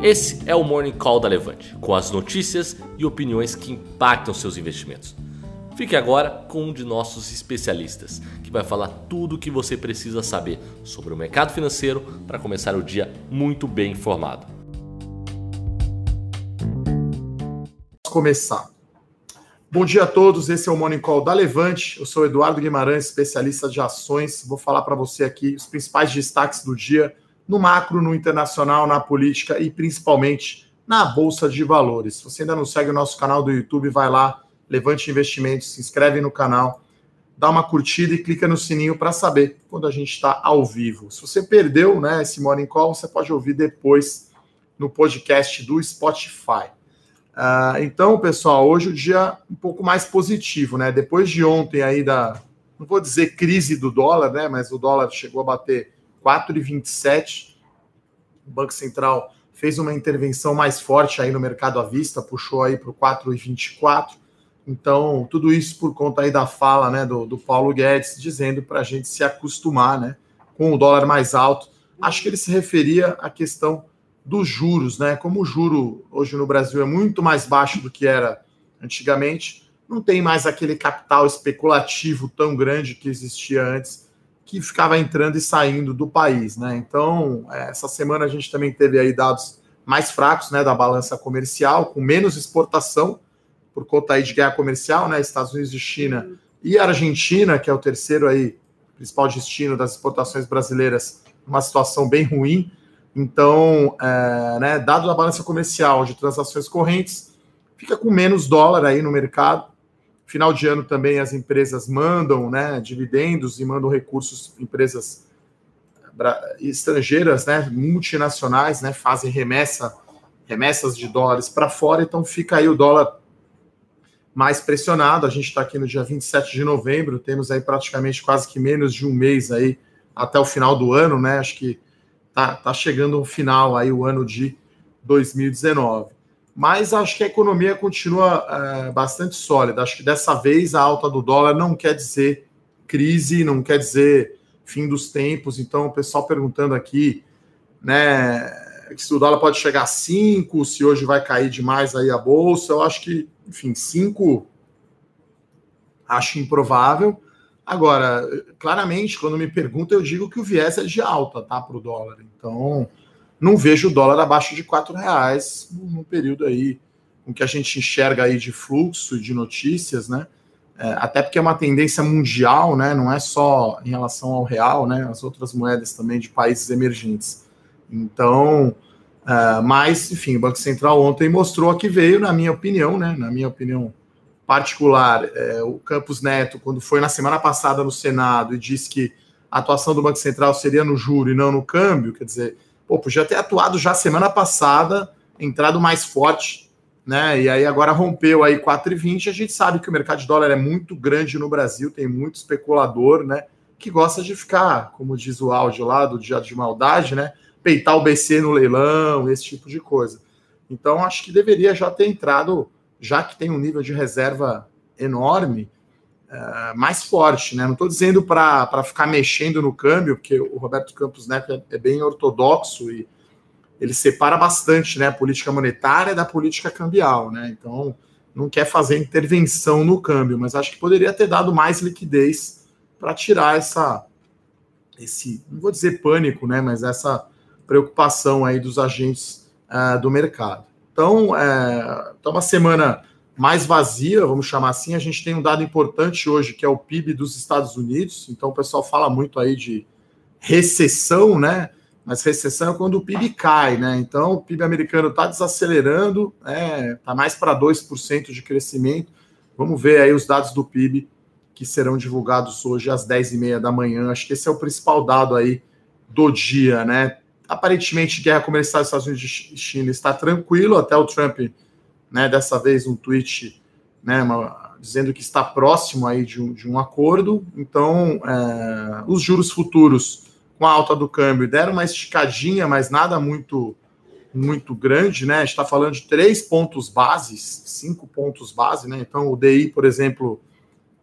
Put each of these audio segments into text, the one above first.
Esse é o Morning Call da Levante, com as notícias e opiniões que impactam seus investimentos. Fique agora com um de nossos especialistas, que vai falar tudo o que você precisa saber sobre o mercado financeiro para começar o dia muito bem informado. Vamos começar. Bom dia a todos, esse é o Morning Call da Levante. Eu sou Eduardo Guimarães, especialista de ações. Vou falar para você aqui os principais destaques do dia no macro, no internacional, na política e principalmente na Bolsa de Valores. Se você ainda não segue o nosso canal do YouTube, vai lá, Levante Investimentos, se inscreve no canal, dá uma curtida e clica no sininho para saber quando a gente está ao vivo. Se você perdeu né, esse Morning Call, você pode ouvir depois no podcast do Spotify. Uh, então, pessoal, hoje o dia um pouco mais positivo, né? Depois de ontem aí da, não vou dizer crise do dólar, né? Mas o dólar chegou a bater 4,27. O Banco Central fez uma intervenção mais forte aí no mercado à vista, puxou aí para o 4,24. Então, tudo isso por conta aí da fala né, do, do Paulo Guedes, dizendo para a gente se acostumar né, com o dólar mais alto. Acho que ele se referia à questão dos juros, né? Como o juro hoje no Brasil é muito mais baixo do que era antigamente, não tem mais aquele capital especulativo tão grande que existia antes que ficava entrando e saindo do país, né? Então, é, essa semana a gente também teve aí dados mais fracos, né, da balança comercial, com menos exportação por conta aí de guerra comercial, né, Estados Unidos e China e Argentina, que é o terceiro aí principal destino das exportações brasileiras, uma situação bem ruim. Então, é, né, dado a balança comercial de transações correntes, fica com menos dólar aí no mercado, Final de ano também as empresas mandam né, dividendos e mandam recursos, empresas estrangeiras, né, multinacionais, né, fazem remessa, remessas de dólares para fora, então fica aí o dólar mais pressionado. A gente está aqui no dia 27 de novembro, temos aí praticamente quase que menos de um mês aí até o final do ano, né? Acho que tá, tá chegando o final aí o ano de 2019 mas acho que a economia continua é, bastante sólida. Acho que dessa vez a alta do dólar não quer dizer crise, não quer dizer fim dos tempos. Então, o pessoal perguntando aqui, né, se o dólar pode chegar a 5, se hoje vai cair demais aí a bolsa. Eu acho que, enfim, 5 acho improvável. Agora, claramente, quando me perguntam, eu digo que o viés é de alta, tá, para o dólar. Então, não vejo o dólar abaixo de quatro reais no período aí com que a gente enxerga aí de fluxo de notícias, né? É, até porque é uma tendência mundial, né? Não é só em relação ao real, né? As outras moedas também de países emergentes. Então, é, mas, enfim, o Banco Central ontem mostrou que veio, na minha opinião, né? Na minha opinião particular, é, o Campos Neto, quando foi na semana passada no Senado e disse que a atuação do Banco Central seria no juro e não no câmbio, quer dizer, pô, podia ter atuado já semana passada, entrado mais forte, né? E aí agora rompeu aí 4,20. A gente sabe que o mercado de dólar é muito grande no Brasil, tem muito especulador, né? Que gosta de ficar, como diz o áudio lá do dia de maldade, né? Peitar o BC no leilão, esse tipo de coisa. Então, acho que deveria já ter entrado, já que tem um nível de reserva enorme, uh, mais forte, né? Não estou dizendo para ficar mexendo no câmbio, porque o Roberto Campos Neto é, é, bem ortodoxo e ele separa bastante, né, a política monetária da política cambial, né? Então não quer fazer intervenção no câmbio, mas acho que poderia ter dado mais liquidez para tirar essa esse, não vou dizer pânico, né, mas essa preocupação aí dos agentes uh, do mercado. Então, é, uma semana mais vazia, vamos chamar assim. A gente tem um dado importante hoje, que é o PIB dos Estados Unidos. Então, o pessoal fala muito aí de recessão, né? Mas recessão é quando o PIB cai, né? Então, o PIB americano está desacelerando, está né? Tá mais para 2% de crescimento. Vamos ver aí os dados do PIB que serão divulgados hoje às 10h30 da manhã. Acho que esse é o principal dado aí do dia, né? Aparentemente, guerra comercial dos Estados Unidos e China está tranquilo, até o Trump né, dessa vez um tweet né, uma, dizendo que está próximo aí de um, de um acordo. Então, é, os juros futuros com a alta do câmbio deram uma esticadinha, mas nada muito muito grande, né? Está falando de três pontos bases, cinco pontos base, né? Então, o DI, por exemplo,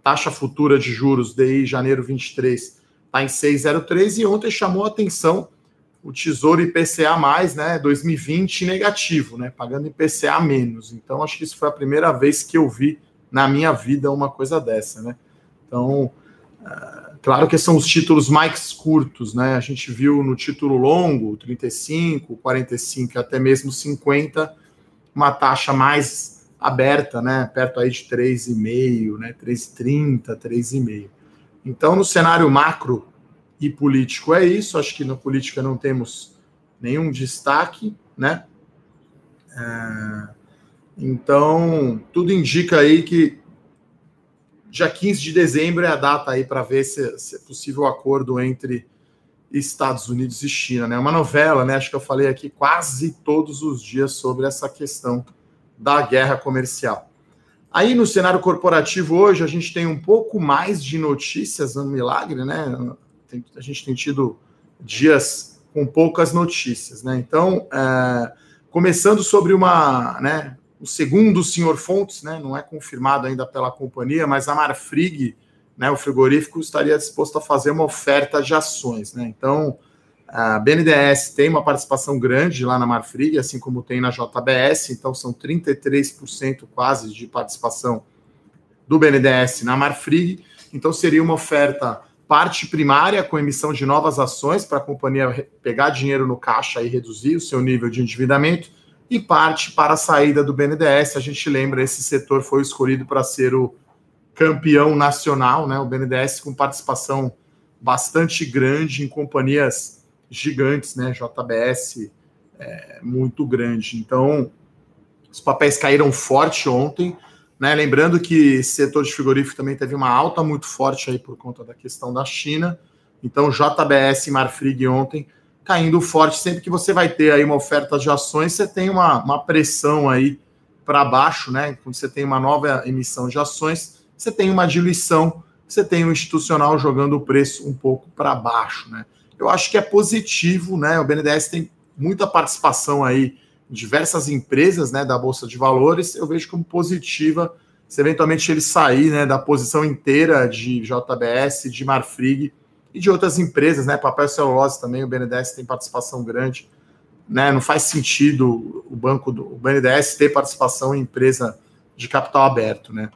taxa futura de juros, DI janeiro 23, está em 6,03 e ontem chamou a atenção o Tesouro IPCA mais, né, 2020 negativo, né, pagando IPCA menos. Então acho que isso foi a primeira vez que eu vi na minha vida uma coisa dessa, né? Então, uh, claro que são os títulos mais curtos, né? A gente viu no título longo, 35, 45, até mesmo 50, uma taxa mais aberta, né, perto aí de 3,5, né, 3,30, 3,5. Então, no cenário macro e político é isso. Acho que na política não temos nenhum destaque, né? É, então, tudo indica aí que dia 15 de dezembro é a data aí para ver se, se, é possível acordo entre Estados Unidos e China, né? Uma novela, né? Acho que eu falei aqui quase todos os dias sobre essa questão da guerra comercial. Aí no cenário corporativo hoje a gente tem um pouco mais de notícias no milagre, né? Tem, a gente tem tido dias com poucas notícias, né? Então, é, começando sobre uma, né, o segundo senhor Fontes, né, não é confirmado ainda pela companhia, mas a Marfrig, né, o frigorífico estaria disposto a fazer uma oferta de ações, né? Então, a BNDES tem uma participação grande lá na Marfrig, assim como tem na JBS, então são 33% quase de participação do BNDES na Marfrig. Então seria uma oferta parte primária com emissão de novas ações para a companhia pegar dinheiro no caixa e reduzir o seu nível de endividamento, e parte para a saída do BNDES. A gente lembra, esse setor foi escolhido para ser o campeão nacional, né? O BNDES com participação bastante grande em companhias gigantes, né? JBS é muito grande. Então, os papéis caíram forte ontem. Né? Lembrando que setor de frigorífico também teve uma alta muito forte aí por conta da questão da China. Então, JBS e Marfrig ontem caindo forte. Sempre que você vai ter aí uma oferta de ações, você tem uma, uma pressão aí para baixo, né? Quando você tem uma nova emissão de ações, você tem uma diluição, você tem o institucional jogando o preço um pouco para baixo, né? Eu acho que é positivo, né? O BNDES tem muita participação aí diversas empresas né, da Bolsa de Valores, eu vejo como positiva se eventualmente ele sair né, da posição inteira de JBS, de Marfrig e de outras empresas, né? Papel celulose também, o BNDES tem participação grande. Né, não faz sentido o banco do o BNDES ter participação em empresa de capital aberto, né?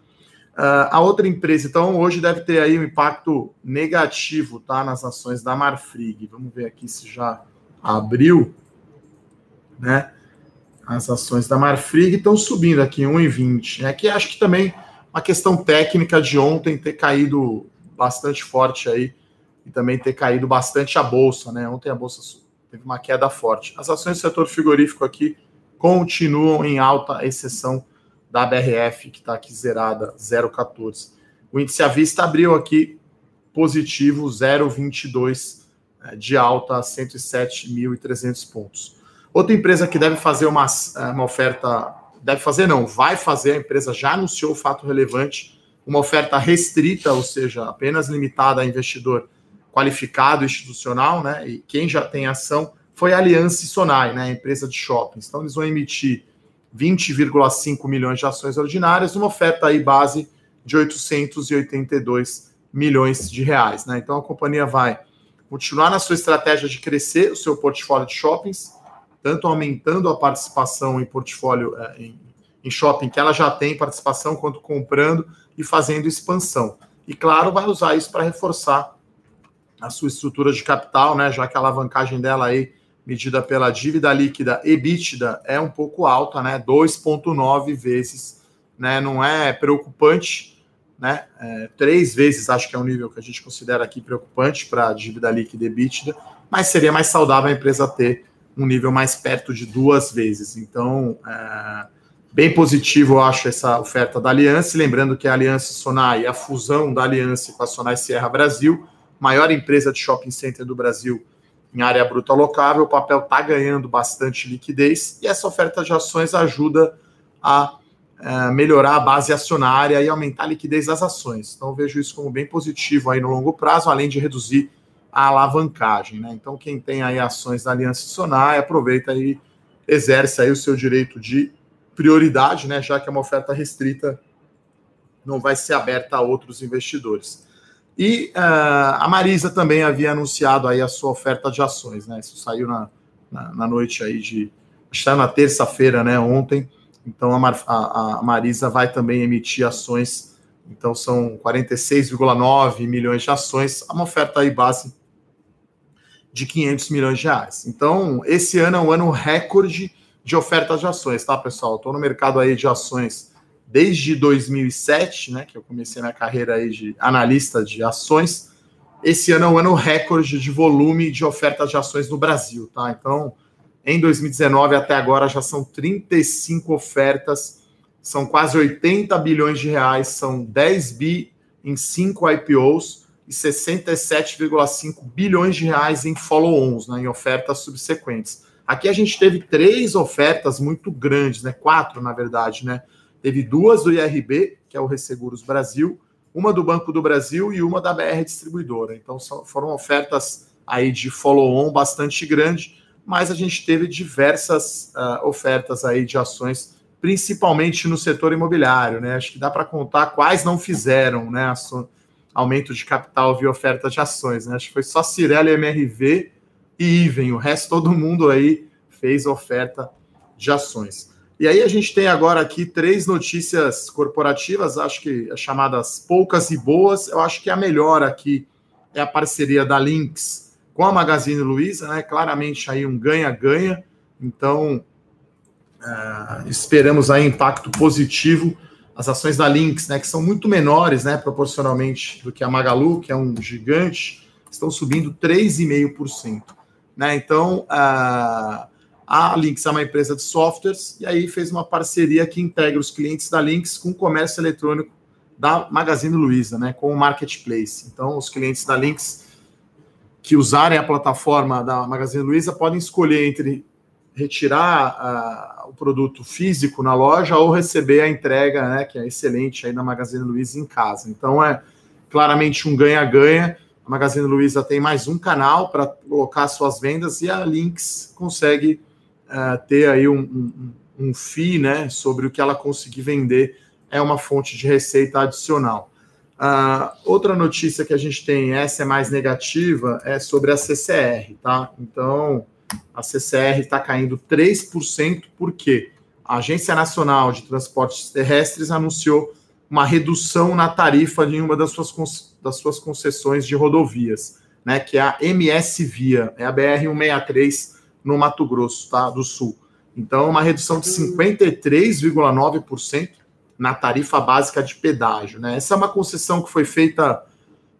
Uh, a outra empresa, então, hoje deve ter aí um impacto negativo, tá, nas ações da Marfrig. Vamos ver aqui se já abriu, né? As ações da Marfrig estão subindo aqui 1,20. É que acho que também uma questão técnica de ontem ter caído bastante forte aí e também ter caído bastante a bolsa, né? Ontem a bolsa teve uma queda forte. As ações do setor frigorífico aqui continuam em alta, exceção da BRF, que está aqui zerada, 0,14. O índice à vista abriu aqui positivo, 0,22 eh, de alta, 107.300 pontos. Outra empresa que deve fazer uma, é, uma oferta, deve fazer não, vai fazer, a empresa já anunciou o fato relevante, uma oferta restrita, ou seja, apenas limitada a investidor qualificado institucional, né? E quem já tem ação foi a Aliança Sonai, né? A empresa de shoppings. Então eles vão emitir 20,5 milhões de ações ordinárias, uma oferta aí base de 882 milhões de reais, né? Então a companhia vai continuar na sua estratégia de crescer o seu portfólio de shoppings, tanto aumentando a participação em portfólio é, em, em shopping, que ela já tem participação, quanto comprando e fazendo expansão. E claro, vai usar isso para reforçar a sua estrutura de capital, né? Já que a alavancagem dela aí, medida pela dívida líquida EBITDA, é um pouco alta, né? 2,9 vezes, né? Não é preocupante, né? É, três vezes acho que é um nível que a gente considera aqui preocupante para a dívida líquida EBITDA, mas seria mais saudável a empresa ter um nível mais perto de duas vezes. Então, é, bem positivo, eu acho, essa oferta da Aliança. Lembrando que a Aliança Sonai, a fusão da Aliança com a Sonai Sierra Brasil, maior empresa de shopping center do Brasil em área bruta locável, o papel está ganhando bastante liquidez e essa oferta de ações ajuda a é, melhorar a base acionária e aumentar a liquidez das ações. Então, vejo isso como bem positivo aí no longo prazo, além de reduzir a alavancagem. Né? Então, quem tem aí ações da Aliança Sonai, aproveita e exerce aí o seu direito de prioridade, né? já que é uma oferta restrita, não vai ser aberta a outros investidores. E uh, a Marisa também havia anunciado aí a sua oferta de ações, né? Isso saiu na, na, na noite aí de. Está na terça-feira, né? Ontem. Então a, Mar, a, a Marisa vai também emitir ações. Então são 46,9 milhões de ações, uma oferta aí base de 500 milhões de reais. Então, esse ano é um ano recorde de ofertas de ações, tá, pessoal? Estou no mercado aí de ações desde 2007, né, que eu comecei minha carreira aí de analista de ações. Esse ano é um ano recorde de volume de ofertas de ações no Brasil, tá? Então, em 2019 até agora já são 35 ofertas, são quase 80 bilhões de reais, são 10 bi em 5 IPOs e 67,5 bilhões de reais em follow-ons, né, em ofertas subsequentes. Aqui a gente teve três ofertas muito grandes, né, quatro na verdade, né? Teve duas do IRB, que é o Resseguros Brasil, uma do Banco do Brasil e uma da BR Distribuidora. Então foram ofertas aí de follow-on bastante grande, mas a gente teve diversas uh, ofertas aí de ações, principalmente no setor imobiliário, né? Acho que dá para contar quais não fizeram, né? Aumento de capital via oferta de ações. Né? Acho que foi só Cirela, MRV e Iven. O resto, todo mundo aí fez oferta de ações. E aí a gente tem agora aqui três notícias corporativas, acho que as chamadas poucas e boas. Eu acho que a melhor aqui é a parceria da Lynx com a Magazine Luiza, né? Claramente aí um ganha-ganha. Então, uh, esperamos aí impacto positivo as ações da Lynx, né, que são muito menores, né, proporcionalmente do que a Magalu, que é um gigante, estão subindo 3,5%. Né? Então, a, a Lynx é uma empresa de softwares e aí fez uma parceria que integra os clientes da Lynx com o comércio eletrônico da Magazine Luiza, né, com o marketplace. Então, os clientes da Lynx que usarem a plataforma da Magazine Luiza podem escolher entre retirar o produto físico na loja ou receber a entrega, né, que é excelente aí na Magazine Luiza em casa. Então é claramente um ganha-ganha. A Magazine Luiza tem mais um canal para colocar suas vendas e a Lynx consegue uh, ter aí um, um, um FII né, sobre o que ela conseguir vender. É uma fonte de receita adicional. Uh, outra notícia que a gente tem, essa é mais negativa, é sobre a CCR, tá? Então, a CCR está caindo 3%, porque a Agência Nacional de Transportes Terrestres anunciou uma redução na tarifa de uma das suas, das suas concessões de rodovias, né, que é a MS Via, é a BR-163 no Mato Grosso tá, do Sul. Então, uma redução de 53,9% na tarifa básica de pedágio. Né? Essa é uma concessão que foi feita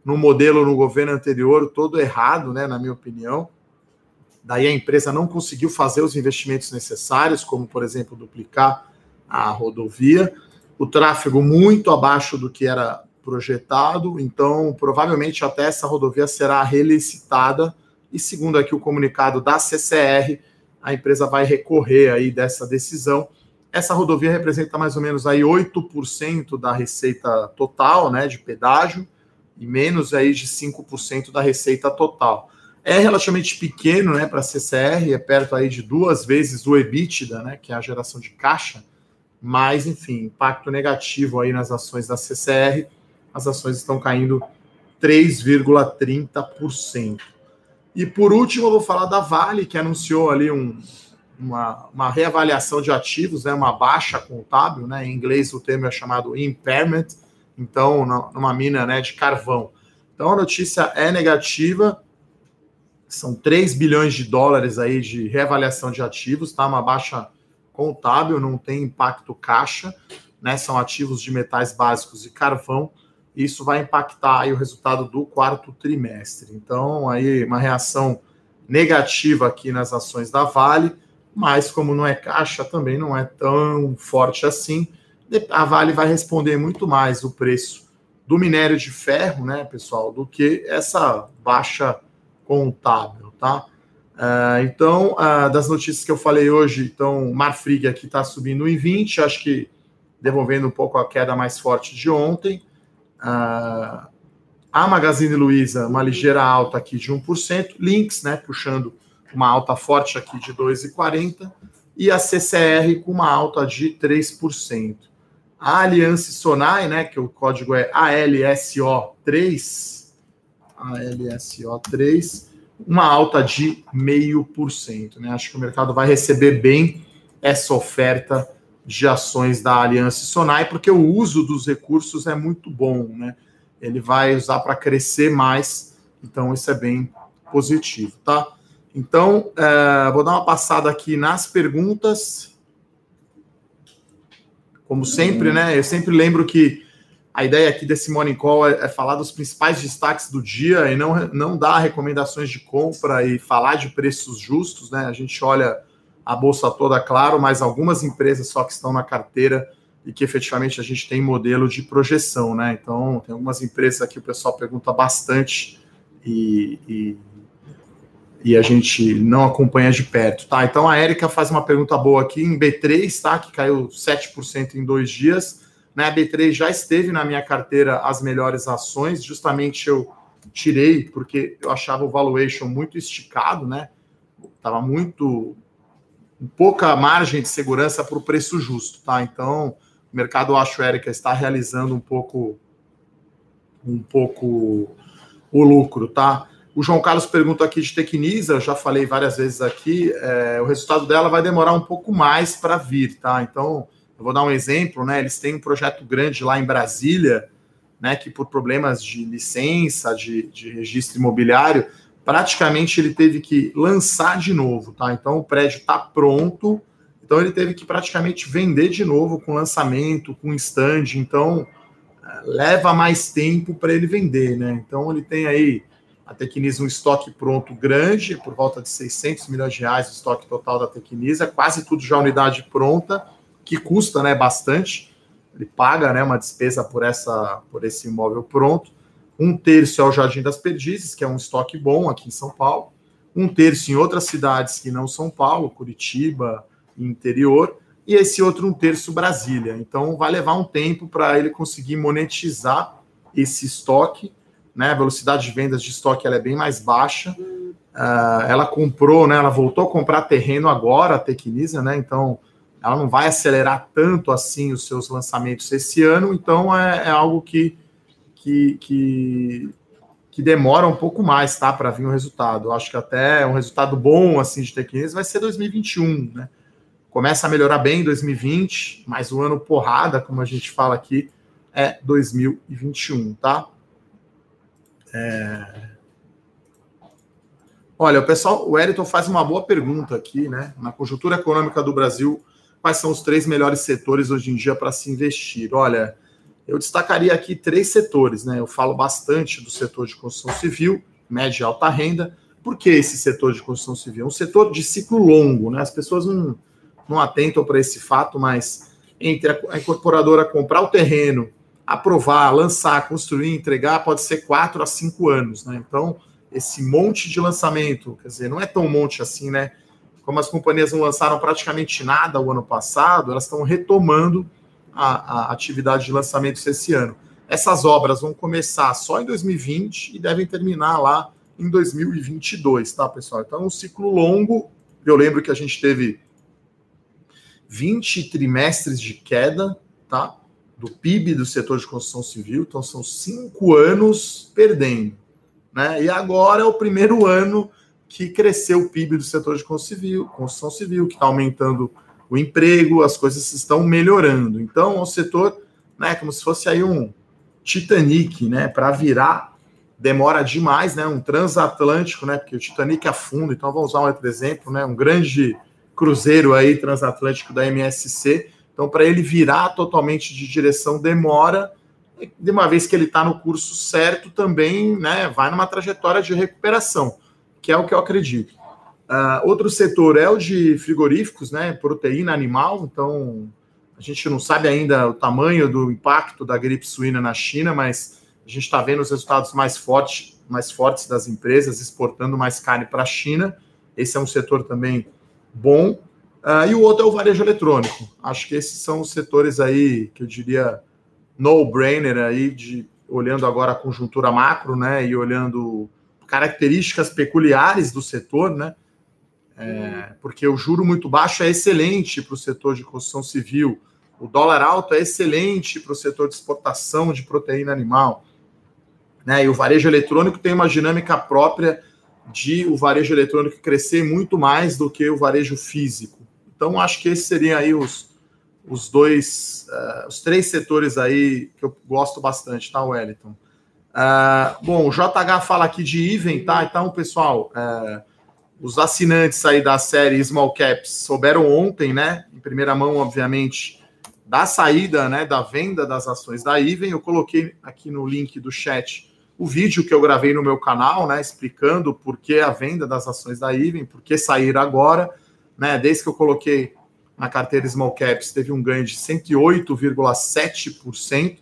no modelo no governo anterior, todo errado, né, na minha opinião daí a empresa não conseguiu fazer os investimentos necessários, como, por exemplo, duplicar a rodovia, o tráfego muito abaixo do que era projetado, então provavelmente até essa rodovia será relicitada, e segundo aqui o comunicado da CCR, a empresa vai recorrer aí dessa decisão. Essa rodovia representa mais ou menos aí 8% da receita total, né, de pedágio, e menos aí de 5% da receita total é relativamente pequeno né, para a CCR, é perto aí de duas vezes o EBITDA, né, que é a geração de caixa, mas, enfim, impacto negativo aí nas ações da CCR, as ações estão caindo 3,30%. E por último, eu vou falar da Vale, que anunciou ali um, uma, uma reavaliação de ativos, né, uma baixa contábil, né, em inglês o termo é chamado impairment, então, numa mina né, de carvão. Então, a notícia é negativa, são 3 bilhões de dólares aí de reavaliação de ativos, tá? Uma baixa contábil, não tem impacto caixa, né? São ativos de metais básicos e carvão. Isso vai impactar aí o resultado do quarto trimestre. Então, aí uma reação negativa aqui nas ações da Vale, mas como não é caixa, também não é tão forte assim. A Vale vai responder muito mais o preço do minério de ferro, né, pessoal, do que essa baixa contábil, tá? Uh, então, uh, das notícias que eu falei hoje, então, Marfrig aqui está subindo em 20, acho que devolvendo um pouco a queda mais forte de ontem. Uh, a Magazine Luiza, uma ligeira alta aqui de 1%, Lynx, né, puxando uma alta forte aqui de 2,40%, e a CCR com uma alta de 3%. A Aliança Sonai, né, que o código é ALSO3, ALSO3, uma alta de 0,5%. Né? Acho que o mercado vai receber bem essa oferta de ações da Aliança Sonai, porque o uso dos recursos é muito bom. Né? Ele vai usar para crescer mais, então isso é bem positivo. Tá? Então, é, vou dar uma passada aqui nas perguntas. Como sempre, né? Eu sempre lembro que a ideia aqui desse Morning Call é, é, falar dos principais destaques do dia e não, não dar recomendações de compra e falar de preços justos, né? A gente olha a bolsa toda, claro, mas algumas empresas só que estão na carteira e que efetivamente a gente tem modelo de projeção, né? Então, tem algumas empresas aqui o pessoal pergunta bastante e, e, e a gente não acompanha de perto, tá? Então, a Érica faz uma pergunta boa aqui em B3, tá? Que caiu 7% em dois dias né, a B3 já esteve na minha carteira as melhores ações, justamente eu tirei porque eu achava o valuation muito esticado, né? Tava muito pouca margem de segurança para o preço justo, tá? Então, o mercado, eu acho, Érica, está realizando um pouco um pouco o lucro, tá? O João Carlos pergunta aqui de Tecnisa, eu já falei várias vezes aqui, é, o resultado dela vai demorar um pouco mais para vir, tá? Então, eu vou dar um exemplo, né? Eles têm um projeto grande lá em Brasília, né? Que por problemas de licença, de, de registro imobiliário, praticamente ele teve que lançar de novo, tá? Então o prédio está pronto, então ele teve que praticamente vender de novo com lançamento, com stand, então eh, leva mais tempo para ele vender, né? Então ele tem aí a Tecnisa um estoque pronto grande, por volta de 600 milhões de reais o estoque total da Tecnisa, quase tudo já unidade pronta que custa né, bastante. Ele paga né, uma despesa por, essa, por esse imóvel pronto. Um terço é o Jardim das Perdizes, que é um estoque bom aqui em São Paulo. Um terço em outras cidades que não São Paulo, Curitiba interior. E esse outro um terço Brasília. Então vai levar um tempo para ele conseguir monetizar esse estoque. Né? A velocidade de vendas de estoque ela é bem mais baixa. Uh, ela comprou, né? Ela voltou a comprar terreno agora, a Tecnisa, né? Então ela não vai acelerar tanto assim os seus lançamentos esse ano, então é, é algo que, que, que, que, demora um pouco mais, tá, para vir o um resultado. Eu acho que até um resultado bom assim de Tecnis vai ser 2021, né? Começa a melhorar bem em 2020, mas o ano porrada, como a gente fala aqui, é 2021, tá? É... Olha, o pessoal, o Eriton faz uma boa pergunta aqui, né? Na conjuntura econômica do Brasil, quais são os três melhores setores hoje em dia para se investir? Olha, eu destacaria aqui três setores, né? Eu falo bastante do setor de construção civil, média e alta renda. Por que esse setor de construção civil? É um setor de ciclo longo, né? As pessoas não, não atentam para esse fato, mas entre a incorporadora comprar o terreno, aprovar, lançar, construir, entregar, pode ser quatro a cinco anos, né? Então, esse monte de lançamento, quer dizer, não é tão monte assim, né? Como as companhias não lançaram praticamente nada o ano passado, elas estão retomando a, a atividade de lançamentos esse ano. Essas obras vão começar só em 2020 e devem terminar lá em 2022, tá, pessoal? Então, é um ciclo longo. Eu lembro que a gente teve 20 trimestres de queda, tá? Do PIB do setor de construção civil. Então, são cinco anos perdendo, né? E agora é o primeiro ano que cresceu o PIB do setor de construção civil, construção civil que está aumentando o emprego, as coisas estão melhorando. Então, o setor, né, como se fosse aí um Titanic, né, para virar demora demais, né, um transatlântico, né, porque o Titanic afunda, então vamos usar um outro exemplo, né, um grande cruzeiro aí transatlântico da MSC, então para ele virar totalmente de direção demora, de uma vez que ele está no curso certo também, né, vai numa trajetória de recuperação que é o que eu acredito. Uh, outro setor é o de frigoríficos, né? Proteína animal. Então, a gente não sabe ainda o tamanho do impacto da gripe suína na China, mas a gente está vendo os resultados mais fortes, mais fortes das empresas exportando mais carne para a China. Esse é um setor também bom. Uh, e o outro é o varejo eletrônico. Acho que esses são os setores aí que eu diria no-brainer aí, de, olhando agora a conjuntura macro, né? E olhando características peculiares do setor, né? É, porque o juro muito baixo é excelente para o setor de construção civil, o dólar alto é excelente para o setor de exportação de proteína animal. Né? E o varejo eletrônico tem uma dinâmica própria de o varejo eletrônico crescer muito mais do que o varejo físico. Então, acho que esses seriam aí os, os dois, uh, os três setores aí que eu gosto bastante, tá, Wellington? Uh, bom, o JH fala aqui de Even, tá? Então, pessoal, uh, os assinantes aí da série Small Caps souberam ontem, né? Em primeira mão, obviamente, da saída, né? Da venda das ações da Even. Eu coloquei aqui no link do chat o vídeo que eu gravei no meu canal, né? Explicando por que a venda das ações da Even, por que sair agora, né? Desde que eu coloquei na carteira Small Caps, teve um ganho de 108,7%.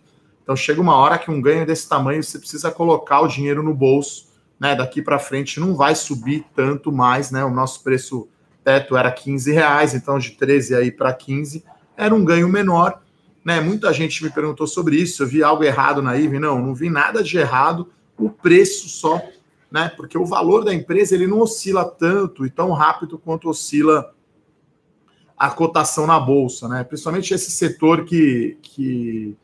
Então chega uma hora que um ganho desse tamanho você precisa colocar o dinheiro no bolso, né? Daqui para frente não vai subir tanto mais, né? O nosso preço teto era 15 reais, então de 13 aí para 15 era um ganho menor, né? Muita gente me perguntou sobre isso, eu vi algo errado na IVE, não, não vi nada de errado, o preço só, né? Porque o valor da empresa ele não oscila tanto e tão rápido quanto oscila a cotação na bolsa, né? Principalmente esse setor que, que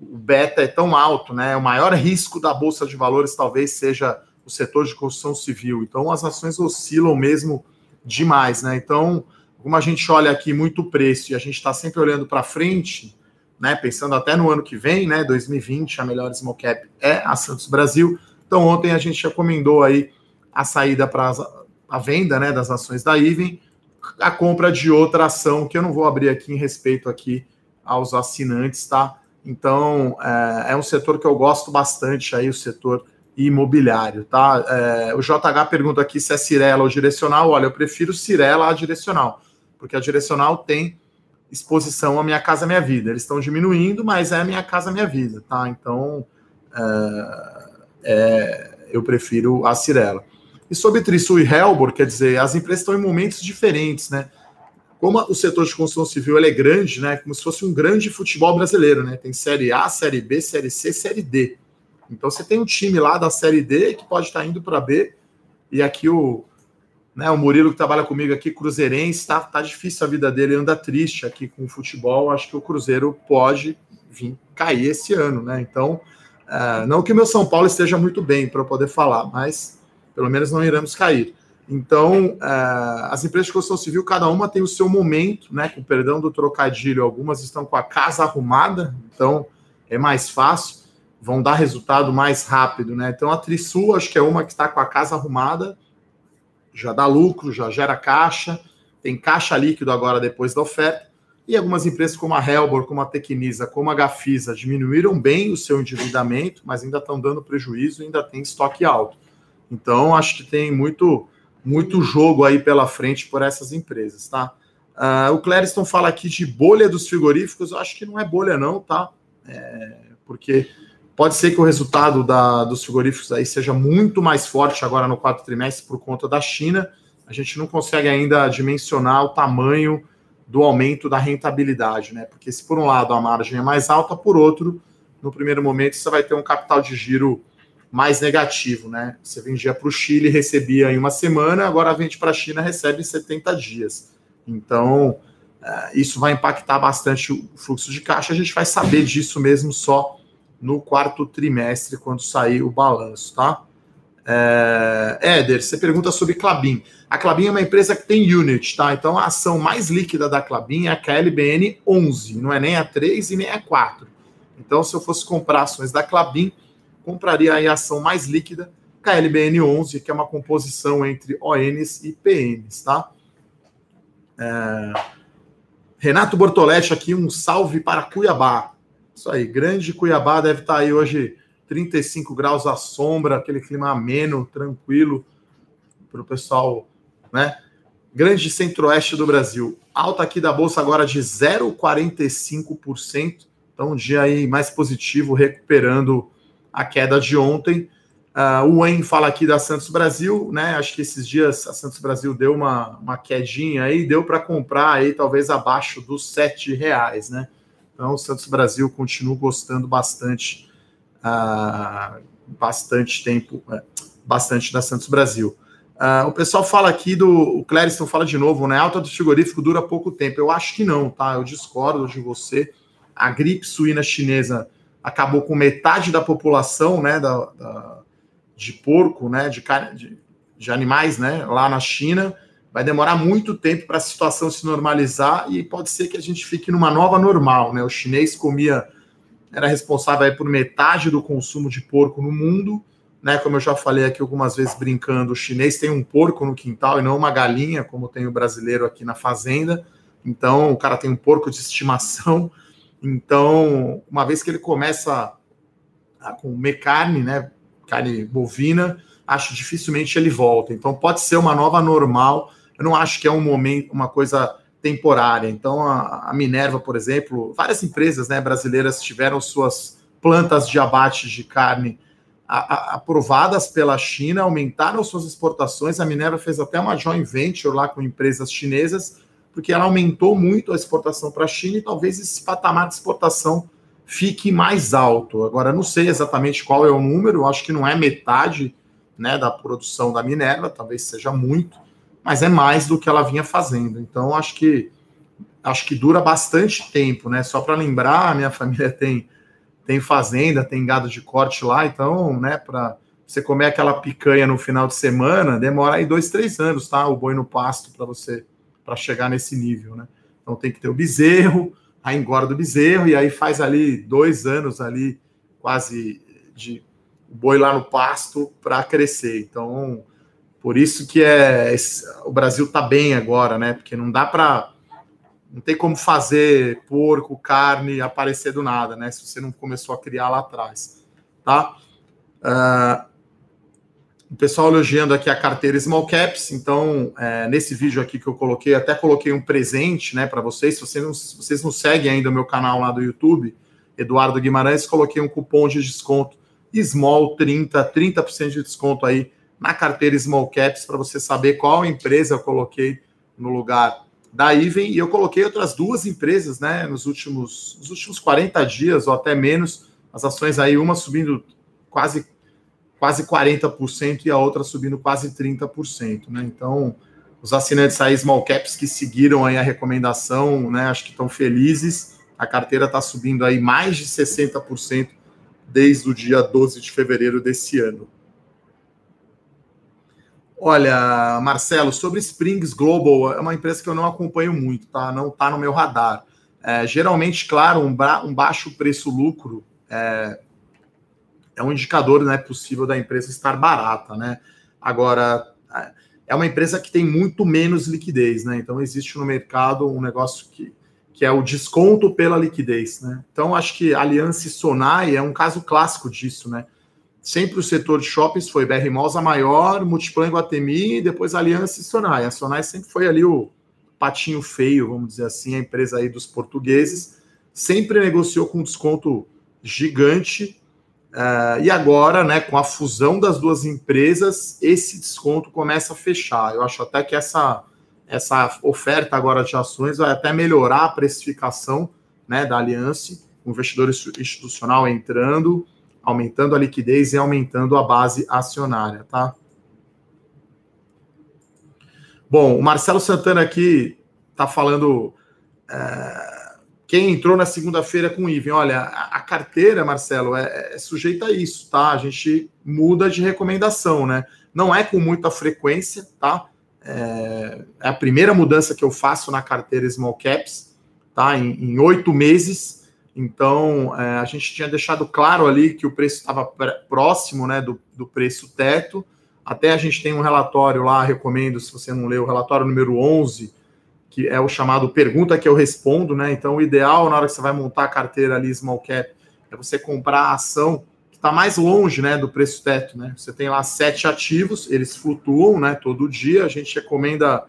o beta é tão alto, né? O maior risco da bolsa de valores talvez seja o setor de construção civil. Então as ações oscilam mesmo demais, né? Então, como a gente olha aqui muito preço e a gente está sempre olhando para frente, né? Pensando até no ano que vem, né? 2020, a melhor small cap é a Santos Brasil. Então ontem a gente recomendou aí a saída para a venda, né? Das ações da Iven, a compra de outra ação que eu não vou abrir aqui em respeito aqui aos assinantes, tá? Então, é, é, um setor que eu gosto bastante aí, o setor imobiliário, tá? É, o JH pergunta aqui se é Cirela ou direcional. Olha, eu prefiro Cirela a direcional, porque a direcional tem exposição à Minha Casa Minha Vida. Eles estão diminuindo, mas é Minha Casa Minha Vida, tá? Então, é, é, eu prefiro a Cirela. E sobre Trisul e Helbor, quer dizer, as empresas estão em momentos diferentes, né? Como o setor de construção civil é grande, né, como se fosse um grande futebol brasileiro, né? Tem série A, série B, série C, série D. Então você tem um time lá da série D que pode estar indo para B e aqui o né, o Murilo que trabalha comigo aqui, cruzeirense, tá, tá difícil a vida dele, anda triste aqui com o futebol. Acho que o Cruzeiro pode vir cair esse ano, né? Então, uh, não que o meu São Paulo esteja muito bem para poder falar, mas pelo menos não iremos cair. Então, uh, as empresas de construção civil, cada uma tem o seu momento, né? Com perdão do trocadilho, algumas estão com a casa arrumada, então é mais fácil, vão dar resultado mais rápido, né? Então, a Trisul, acho que é uma que está com a casa arrumada, já dá lucro, já gera caixa, tem caixa líquido agora depois da oferta. E algumas empresas como a Helbor, como a Tecnisa, como a Gafisa diminuíram bem o seu endividamento, mas ainda estão dando prejuízo, ainda tem estoque alto. Então, acho que tem muito muito jogo aí pela frente por essas empresas, tá? Uh, o Clériston fala aqui de bolha dos frigoríficos, eu acho que não é bolha não, tá? É, porque pode ser que o resultado da, dos frigoríficos aí seja muito mais forte agora no quarto trimestre por conta da China. A gente não consegue ainda dimensionar o tamanho do aumento da rentabilidade, né? Porque se por um lado a margem é mais alta, por outro, no primeiro momento você vai ter um capital de giro mais negativo, né? Você vendia para o Chile, recebia em uma semana, agora vende para a China, recebe em 70 dias. Então, é, isso vai impactar bastante o fluxo de caixa. A gente vai saber disso mesmo só no quarto trimestre, quando sair o balanço, tá? É, Éder, você pergunta sobre Clabin. A Clabin é uma empresa que tem unit, tá? Então a ação mais líquida da Clabin é a KLBN 11, não é nem a 3 e nem a 4. Então, se eu fosse comprar ações da Clabin, compraria a ação mais líquida, KLBN 11, que é uma composição entre ONs e PNs, tá? É... Renato Bortoletti aqui, um salve para Cuiabá. Isso aí, grande Cuiabá deve estar aí hoje 35 graus à sombra, aquele clima ameno, tranquilo para o pessoal, né? Grande centro-oeste do Brasil. Alta aqui da bolsa agora de 0,45%. Então, um dia aí mais positivo, recuperando a queda de ontem. Uh, o Wayne fala aqui da Santos Brasil, né? Acho que esses dias a Santos Brasil deu uma, uma quedinha aí, deu para comprar aí talvez abaixo dos sete reais, né? Então o Santos Brasil continua gostando bastante, uh, bastante tempo, uh, bastante da Santos Brasil. Uh, o pessoal fala aqui do. O Clériston fala de novo, né? Alta do frigorífico dura pouco tempo. Eu acho que não, tá? Eu discordo de você. A gripe suína chinesa acabou com metade da população, né, da, da de porco, né, de, de, de animais, né, lá na China. Vai demorar muito tempo para a situação se normalizar e pode ser que a gente fique numa nova normal, né? O chinês comia, era responsável por metade do consumo de porco no mundo, né? Como eu já falei aqui algumas vezes brincando, o chinês tem um porco no quintal e não uma galinha, como tem o brasileiro aqui na fazenda. Então, o cara tem um porco de estimação. Então, uma vez que ele começa a comer carne, né? Carne bovina, acho dificilmente ele volta. Então, pode ser uma nova normal. Eu não acho que é um momento, uma coisa temporária. Então, a, a Minerva, por exemplo, várias empresas né, brasileiras tiveram suas plantas de abate de carne a, a, aprovadas pela China, aumentaram suas exportações. A Minerva fez até uma joint venture lá com empresas chinesas porque ela aumentou muito a exportação para a China e talvez esse patamar de exportação fique mais alto. Agora, não sei exatamente qual é o número, acho que não é metade né, da produção da Minerva, talvez seja muito, mas é mais do que ela vinha fazendo. Então, acho que acho que dura bastante tempo, né? Só para lembrar, minha família tem tem fazenda, tem gado de corte lá, então, né, para você comer aquela picanha no final de semana, demora aí dois, três anos, tá? O boi no pasto para você para chegar nesse nível, né? Então tem que ter o bezerro, aí engorda o bezerro e aí faz ali dois anos ali quase de boi lá no pasto para crescer. Então por isso que é o Brasil tá bem agora, né? Porque não dá para não tem como fazer porco, carne aparecer do nada, né? Se você não começou a criar lá atrás, tá? Uh, o pessoal elogiando aqui a carteira Small Caps. Então, é, nesse vídeo aqui que eu coloquei, até coloquei um presente né, para vocês. Se vocês não, vocês não seguem ainda o meu canal lá do YouTube, Eduardo Guimarães, coloquei um cupom de desconto Small 30, 30% de desconto aí na carteira Small Caps para você saber qual empresa eu coloquei no lugar da Iven. E eu coloquei outras duas empresas né, nos, últimos, nos últimos 40 dias ou até menos. As ações aí, uma subindo quase quase 40% e a outra subindo quase 30%, né? Então, os assinantes aí Small Caps que seguiram aí a recomendação, né, acho que estão felizes. A carteira está subindo aí mais de 60% desde o dia 12 de fevereiro desse ano. Olha, Marcelo, sobre Springs Global, é uma empresa que eu não acompanho muito, tá? Não está no meu radar. É, geralmente, claro, um, um baixo preço-lucro é, é um indicador né, possível da empresa estar barata, né? Agora, é uma empresa que tem muito menos liquidez, né? Então, existe no mercado um negócio que, que é o desconto pela liquidez, né? Então, acho que Aliança e Sonai é um caso clássico disso, né? Sempre o setor de shoppings foi BR Malls a maior, Multiplan Guatemi, depois Aliança e Sonai. A Sonai sempre foi ali o patinho feio, vamos dizer assim, a empresa aí dos portugueses. Sempre negociou com desconto gigante Uh, e agora, né, com a fusão das duas empresas, esse desconto começa a fechar. Eu acho até que essa, essa oferta agora de ações vai até melhorar a precificação né, da aliança, o investidor institucional entrando, aumentando a liquidez e aumentando a base acionária, tá? Bom, o Marcelo Santana aqui está falando. Uh, quem entrou na segunda-feira com o IVEN, olha, a, a carteira, Marcelo, é, é, sujeita a isso, tá? A gente muda de recomendação, né? Não é com muita frequência, tá? É, é a primeira mudança que eu faço na carteira Small Caps, tá? Em oito meses. Então, é, a gente tinha deixado claro ali que o preço estava próximo, né, do, do preço teto. Até a gente tem um relatório lá, recomendo, se você não leu, o relatório número 11, que é o chamado pergunta que eu respondo, né? Então, o ideal na hora que você vai montar a carteira ali small cap é você comprar a ação que está mais longe, né, do preço teto, né? Você tem lá sete ativos, eles flutuam, né, todo dia. A gente recomenda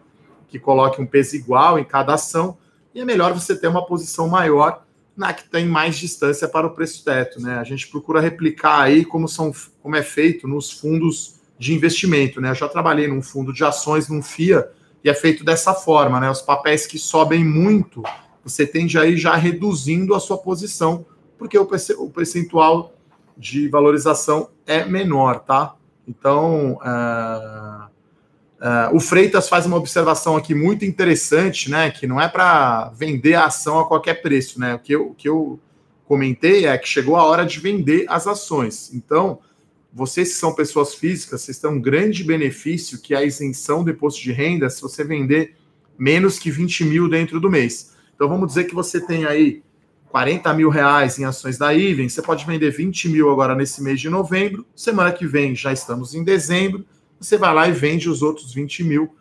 que coloque um peso igual em cada ação e é melhor você ter uma posição maior na que tem mais distância para o preço teto, né? A gente procura replicar aí como são como é feito nos fundos de investimento, né? Eu já trabalhei num fundo de ações, num FIA, e é feito dessa forma, né? Os papéis que sobem muito, você tende aí já reduzindo a sua posição, porque o percentual de valorização é menor, tá? Então, uh, uh, o Freitas faz uma observação aqui muito interessante, né? Que não é para vender a ação a qualquer preço, né? O que eu, o que eu comentei é que chegou a hora de vender as ações. Então, vocês que são pessoas físicas, vocês têm um grande benefício que é a isenção do imposto de renda se você vender menos que 20 mil dentro do mês. Então vamos dizer que você tem aí 40 mil reais em ações da Iven, você pode vender 20 mil agora nesse mês de novembro, semana que vem já estamos em dezembro, você vai lá e vende os outros 20 mil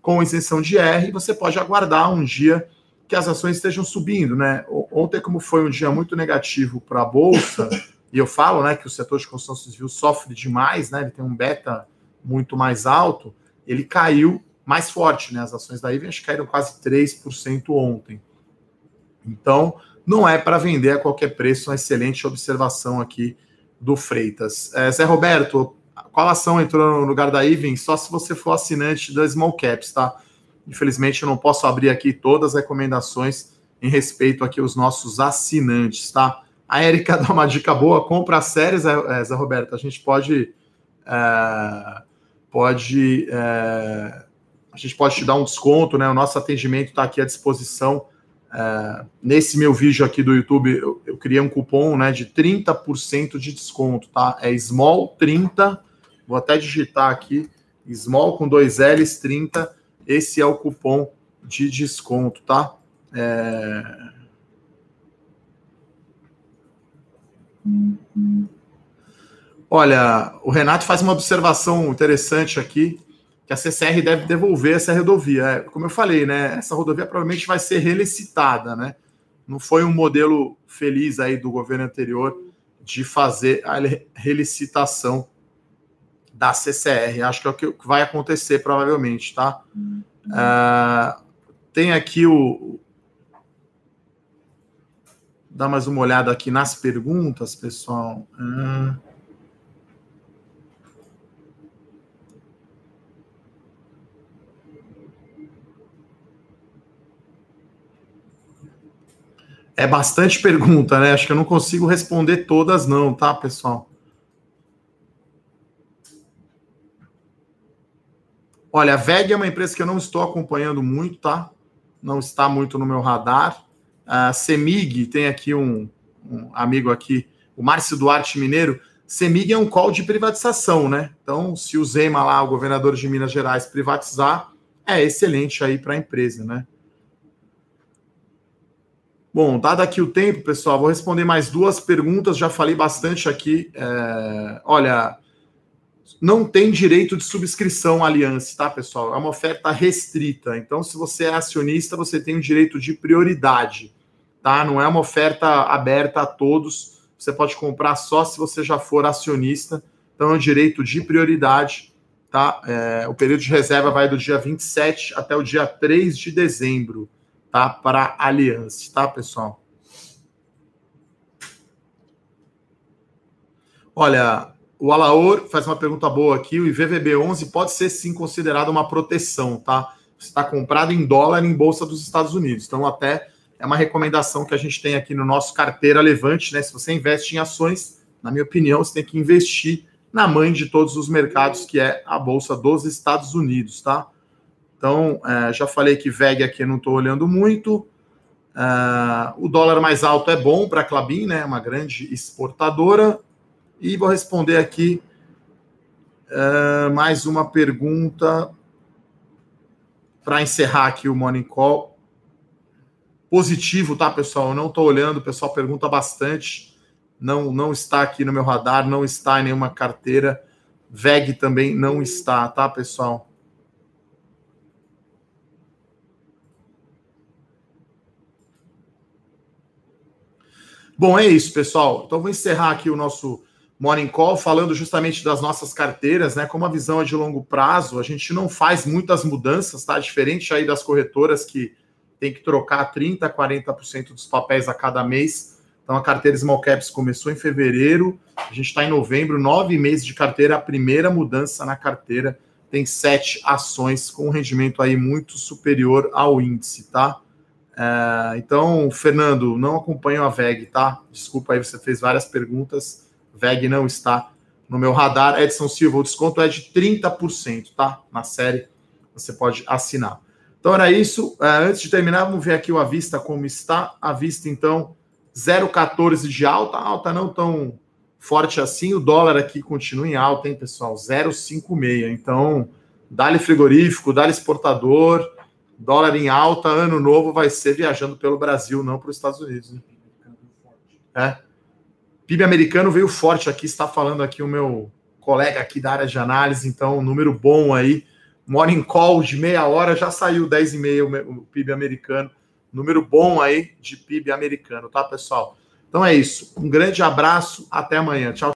com isenção de R, e você pode aguardar um dia que as ações estejam subindo, né? Ontem, como foi um dia muito negativo para a Bolsa, e eu falo né, que o setor de construção civil sofre demais, né, ele tem um beta muito mais alto, ele caiu mais forte, né? As ações da Iven caíram quase 3% ontem. Então, não é para vender a qualquer preço, uma excelente observação aqui do Freitas. É, Zé Roberto, qual ação entrou no lugar da Iven? Só se você for assinante da Small Caps, tá? Infelizmente, eu não posso abrir aqui todas as recomendações em respeito aqui aos nossos assinantes, tá? A Erika dá uma dica boa, compra séries, Zé, é, Zé Roberto. A gente pode. É, pode. É, a gente pode te dar um desconto, né? O nosso atendimento está aqui à disposição. É, nesse meu vídeo aqui do YouTube, eu, eu criei um cupom né, de 30% de desconto, tá? É Small30. Vou até digitar aqui. Small com dois L's 30. Esse é o cupom de desconto, tá? É, Olha, o Renato faz uma observação interessante aqui, que a CCR deve devolver essa rodovia. É, como eu falei, né? Essa rodovia provavelmente vai ser relicitada, né? Não foi um modelo feliz aí do governo anterior de fazer a relicitação da CCR. Acho que é o que vai acontecer, provavelmente, tá? Uhum. Uh, tem aqui o, dar mais uma olhada aqui nas perguntas, pessoal. Hum. É bastante pergunta, né? Acho que eu não consigo responder todas, não, tá, pessoal? Olha, a VEG é uma empresa que eu não estou acompanhando muito, tá? Não está muito no meu radar. A CEMIG, tem aqui um, um amigo aqui, o Márcio Duarte Mineiro. CEMIG é um call de privatização, né? Então, se o Zema lá, o governador de Minas Gerais, privatizar, é excelente aí para a empresa, né? Bom, dado aqui o tempo, pessoal, vou responder mais duas perguntas. Já falei bastante aqui. É... Olha, não tem direito de subscrição aliança, tá, pessoal? É uma oferta restrita. Então, se você é acionista, você tem o direito de prioridade tá? Não é uma oferta aberta a todos. Você pode comprar só se você já for acionista. Então, é um direito de prioridade, tá? É, o período de reserva vai do dia 27 até o dia 3 de dezembro, tá? Para a Aliança, tá, pessoal? Olha, o Alaor faz uma pergunta boa aqui. O IVVB11 pode ser sim considerado uma proteção, tá? Está comprado em dólar em bolsa dos Estados Unidos. Então, até é uma recomendação que a gente tem aqui no nosso carteira levante, né? Se você investe em ações, na minha opinião, você tem que investir na mãe de todos os mercados, que é a Bolsa dos Estados Unidos, tá? Então, é, já falei que VEG aqui não estou olhando muito. É, o dólar mais alto é bom para a Clabin, né? Uma grande exportadora. E vou responder aqui é, mais uma pergunta para encerrar aqui o Morning Call positivo, tá, pessoal? Eu não estou olhando, o pessoal pergunta bastante. Não, não está aqui no meu radar, não está em nenhuma carteira. VEG também não está, tá, pessoal? Bom, é isso, pessoal. Então, vou encerrar aqui o nosso Morning Call falando justamente das nossas carteiras, né? Como a visão é de longo prazo, a gente não faz muitas mudanças, tá? Diferente aí das corretoras que tem que trocar 30%, 40% dos papéis a cada mês. Então a carteira Small Caps começou em fevereiro, a gente está em novembro, nove meses de carteira, a primeira mudança na carteira tem sete ações com um rendimento aí muito superior ao índice, tá? É, então, Fernando, não acompanho a VEG, tá? Desculpa aí, você fez várias perguntas, VEG não está no meu radar. Edson Silva, o desconto é de 30%, tá? Na série, você pode assinar. Então era isso. Uh, antes de terminar, vamos ver aqui o Avista como está. A Vista, então, 0,14 de alta, alta não tão forte assim. O dólar aqui continua em alta, hein, pessoal? 0,56. Então, dá-lhe frigorífico, dá-lhe exportador, dólar em alta, ano novo vai ser viajando pelo Brasil, não para os Estados Unidos. Né? É. PIB americano veio forte aqui, está falando aqui o meu colega aqui da área de análise, então, número bom aí. Morning call de meia hora já saiu 10,5 o PIB americano. Número bom aí de PIB americano, tá, pessoal? Então é isso. Um grande abraço, até amanhã. Tchau.